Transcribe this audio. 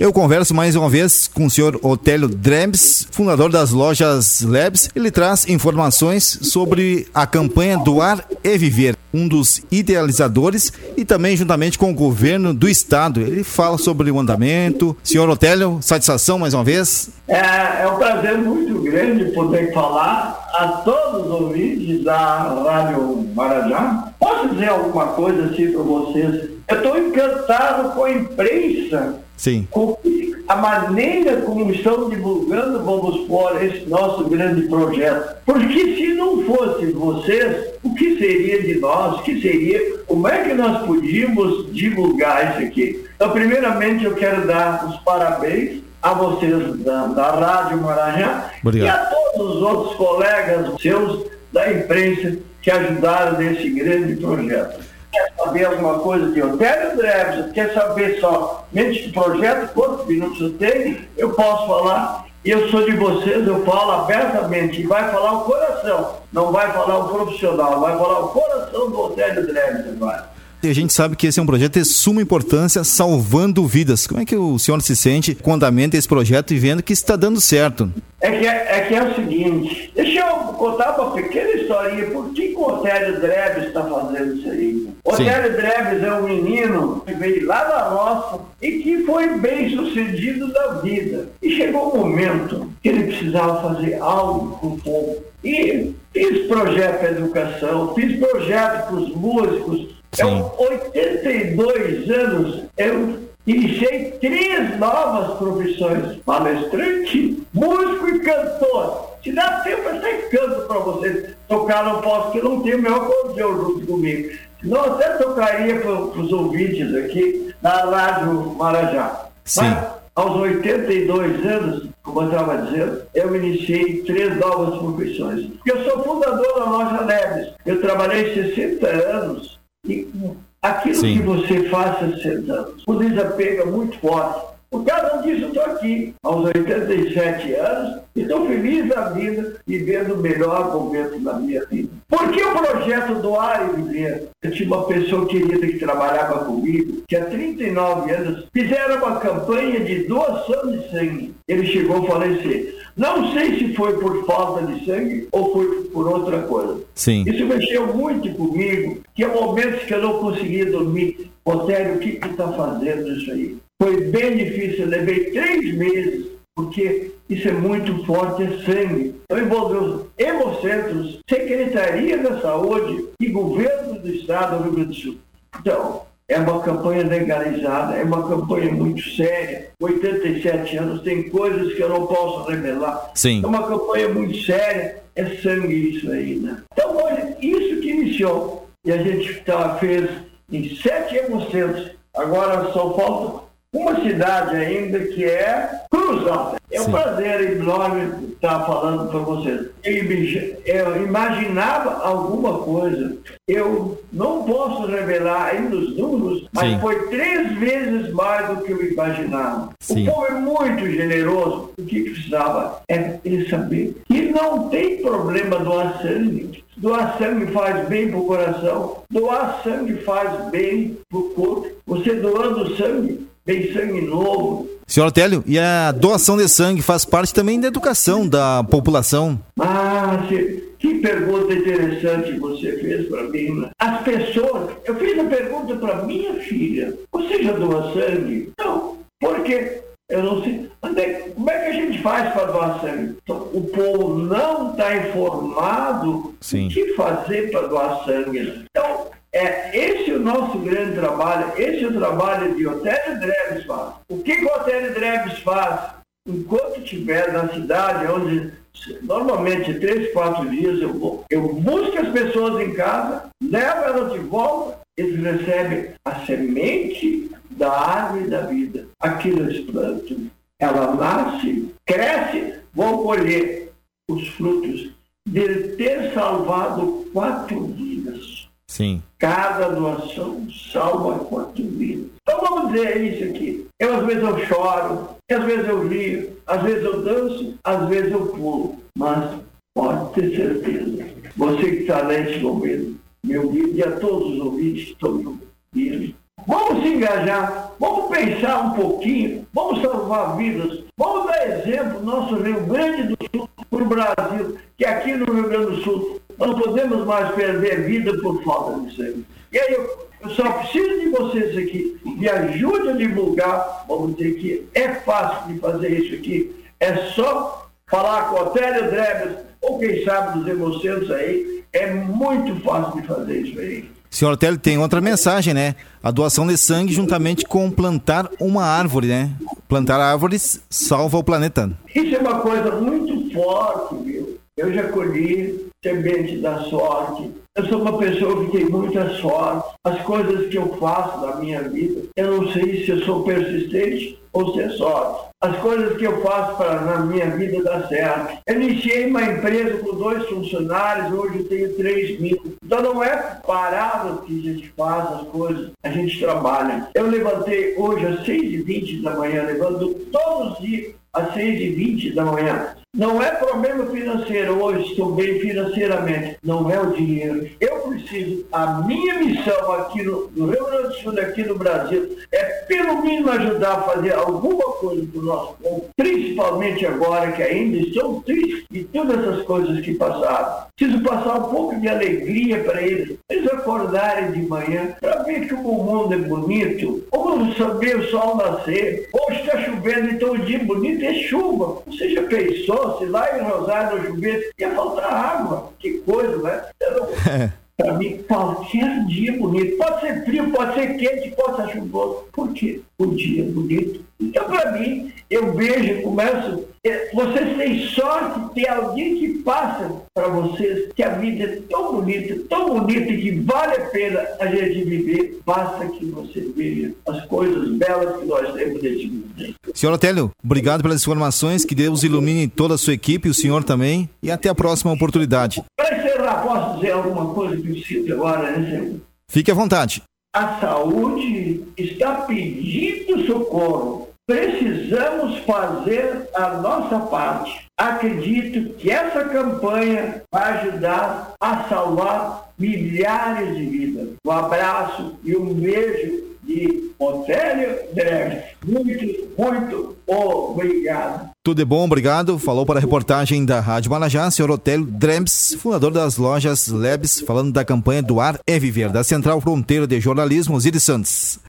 Eu converso mais uma vez com o senhor Otélio Drebs, fundador das lojas Labs. Ele traz informações sobre a campanha Doar e Viver, um dos idealizadores e também juntamente com o governo do estado. Ele fala sobre o andamento. Senhor Otélio, satisfação mais uma vez? É, é um prazer muito grande poder falar a todos os ouvintes da Rádio Marajá. Posso dizer alguma coisa assim para vocês? Eu estou encantado com a imprensa Sim. Com a maneira como estão divulgando, vamos pôr, esse nosso grande projeto. Porque se não fosse vocês, o que seria de nós? O que seria? Como é que nós podíamos divulgar isso aqui? Então, primeiramente, eu quero dar os parabéns a vocês da, da Rádio Maranhão e a todos os outros colegas seus da imprensa que ajudaram nesse grande projeto quer saber alguma coisa de Otélio Dreves, quer saber somente de projeto, quantos minutos eu tenho, eu posso falar. E eu sou de vocês, eu falo abertamente. E vai falar o coração, não vai falar o profissional, vai falar o coração do Otélio Dreves agora. E a gente sabe que esse é um projeto de suma importância, salvando vidas. Como é que o senhor se sente com o andamento desse projeto e vendo que está dando certo? É que é, é que é o seguinte, deixa eu contar uma pequena historinha. Por que, que o Otélio Dreves está fazendo isso aí? O Otélio Dreves é um menino que veio lá da roça e que foi bem sucedido da vida. E chegou um momento que ele precisava fazer algo com o povo. E fiz projeto de educação, fiz projeto para os músicos, Sim. Eu, 82 anos, eu iniciei três novas profissões: palestrante, músico e cantor. Se dá tempo, eu até canto para vocês. Tocar não posso, porque não tenho meu acordeão junto comigo. Senão até tocaria para os ouvintes aqui na Rádio Marajá. Sim. Mas, aos 82 anos, como eu estava dizendo, eu iniciei três novas profissões. Eu sou fundador da loja Neves. Eu trabalhei 60 anos e aquilo Sim. que você faz 60 anos, o desapego é muito forte. Por causa disso, eu estou aqui, aos 87 anos, e estou feliz da vida, vivendo o melhor momento da minha vida. Por que o projeto Doar e Viver? Eu tinha uma pessoa querida que trabalhava comigo, que há 39 anos fizeram uma campanha de doação de sangue. Ele chegou a falecer. Não sei se foi por falta de sangue ou foi por outra coisa. Sim. Isso mexeu muito comigo, que há momentos que eu não conseguia dormir. Otério, o que tu está fazendo isso aí? Foi bem difícil, eu levei três meses, porque isso é muito forte, é sangue. Então envolveu hemocentros, Secretaria da Saúde e Governo do Estado do Rio Grande do Sul. Então, é uma campanha legalizada, é uma campanha muito séria. 87 anos, tem coisas que eu não posso revelar. Sim. É uma campanha muito séria, é sangue isso aí, né? Então, olha, isso que iniciou. E a gente tá, fez em sete hemocentros. Agora só falta uma cidade ainda que é Cruzão. É um Sim. prazer enorme estar falando para vocês. Eu imaginava alguma coisa. Eu não posso revelar ainda os números, mas Sim. foi três vezes mais do que eu imaginava. Sim. O povo é muito generoso. O que precisava é ele saber que não tem problema doar sangue. Doar sangue faz bem para o coração. Doar sangue faz bem para o corpo. Você doando sangue, tem sangue novo. Senhor Télio, e a doação de sangue faz parte também da educação da população? Ah, que pergunta interessante você fez para mim. Né? As pessoas, eu fiz a pergunta para minha filha: você já doa sangue? Não, porque eu não sei. Como é que a gente faz para doar sangue? Então, o povo não está informado Sim. o que fazer para doar sangue. Né? É, esse é o nosso grande trabalho, esse é o trabalho de Otélio Dreves faz. O que, o Otélio Dreves faz? Enquanto estiver na cidade, onde normalmente três, quatro dias eu vou, eu busco as pessoas em casa, levo elas de volta, eles recebem a semente da árvore da vida. Aquilo eles plantam, ela nasce, cresce, vão colher os frutos de ter salvado quatro vidas. Sim. Cada doação salva quatro vidas. Então vamos dizer isso aqui. Eu às vezes eu choro, às vezes eu rio, às vezes eu danço, às vezes eu pulo. Mas pode ter certeza, você que está nesse momento, meu vídeo e a todos os ouvintes me ouvindo, Vamos se engajar, vamos pensar um pouquinho, vamos salvar vidas, vamos dar exemplo nosso Rio Grande do Sul para o Brasil, que aqui no Rio Grande do Sul não podemos mais perder vida por falta de sangue. E aí eu, eu só preciso de vocês aqui, me ajude a divulgar, vamos dizer que é fácil de fazer isso aqui, é só falar com o Otélio Drebes, ou quem sabe dos hemocentros aí, é muito fácil de fazer isso aí. Senhor Otélio, tem outra mensagem, né? A doação de sangue juntamente com plantar uma árvore, né? Plantar árvores salva o planeta. Isso é uma coisa muito forte? Eu já colhi semente da sorte. Eu sou uma pessoa que tem muita sorte. As coisas que eu faço na minha vida, eu não sei se eu sou persistente ou se é sorte. As coisas que eu faço para na minha vida dar certo. Eu iniciei uma empresa com dois funcionários, hoje eu tenho três mil. Então não é parado que a gente faz as coisas, a gente trabalha. Eu levantei hoje às 6h20 da manhã, levanto todos os dias às 6h20 da manhã. Não é problema financeiro hoje, estou bem financeiramente. Não é o dinheiro. Eu preciso, a minha missão aqui no, no Rio Grande do Sul, aqui no Brasil, é pelo mínimo ajudar a fazer alguma coisa para o nosso povo, principalmente agora que ainda estão tristes de todas essas coisas que passaram. Preciso passar um pouco de alegria para eles, eles acordarem de manhã para ver que o mundo é bonito, ou saber o sol nascer, ou está chovendo, então o dia bonito é chuva. Você já pensou? Se lá em Rosário no Juventus ia faltar água. Que coisa, né? É. Para mim, qualquer dia bonito. Pode ser frio, pode ser quente, pode ser chuvoso. Por quê? O dia bonito. Então, para mim, eu vejo, começo. É, vocês têm sorte de ter alguém que passa para vocês que a vida é tão bonita, tão bonita que vale a pena a gente viver. Basta que você veja as coisas belas que nós temos nesse mundo. Senhor Otélio, obrigado pelas informações. Que Deus ilumine toda a sua equipe, o senhor também. E até a próxima oportunidade. Para encerrar, posso dizer alguma coisa que eu sinto agora, né, senhor? Fique à vontade. A saúde está pedindo socorro precisamos fazer a nossa parte. Acredito que essa campanha vai ajudar a salvar milhares de vidas. Um abraço e um beijo de Otélio Dreves. Muito, muito obrigado. Tudo bom, obrigado. Falou para a reportagem da Rádio Malajá, senhor Otélio Dremes, fundador das lojas Lebs, falando da campanha do Ar é Viver, da Central Fronteira de Jornalismo, Osiris Santos.